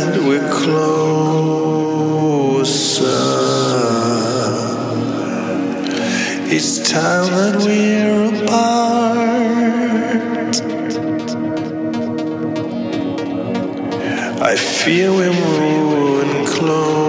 and we're closer. It's time that we're apart. I feel we're moving close.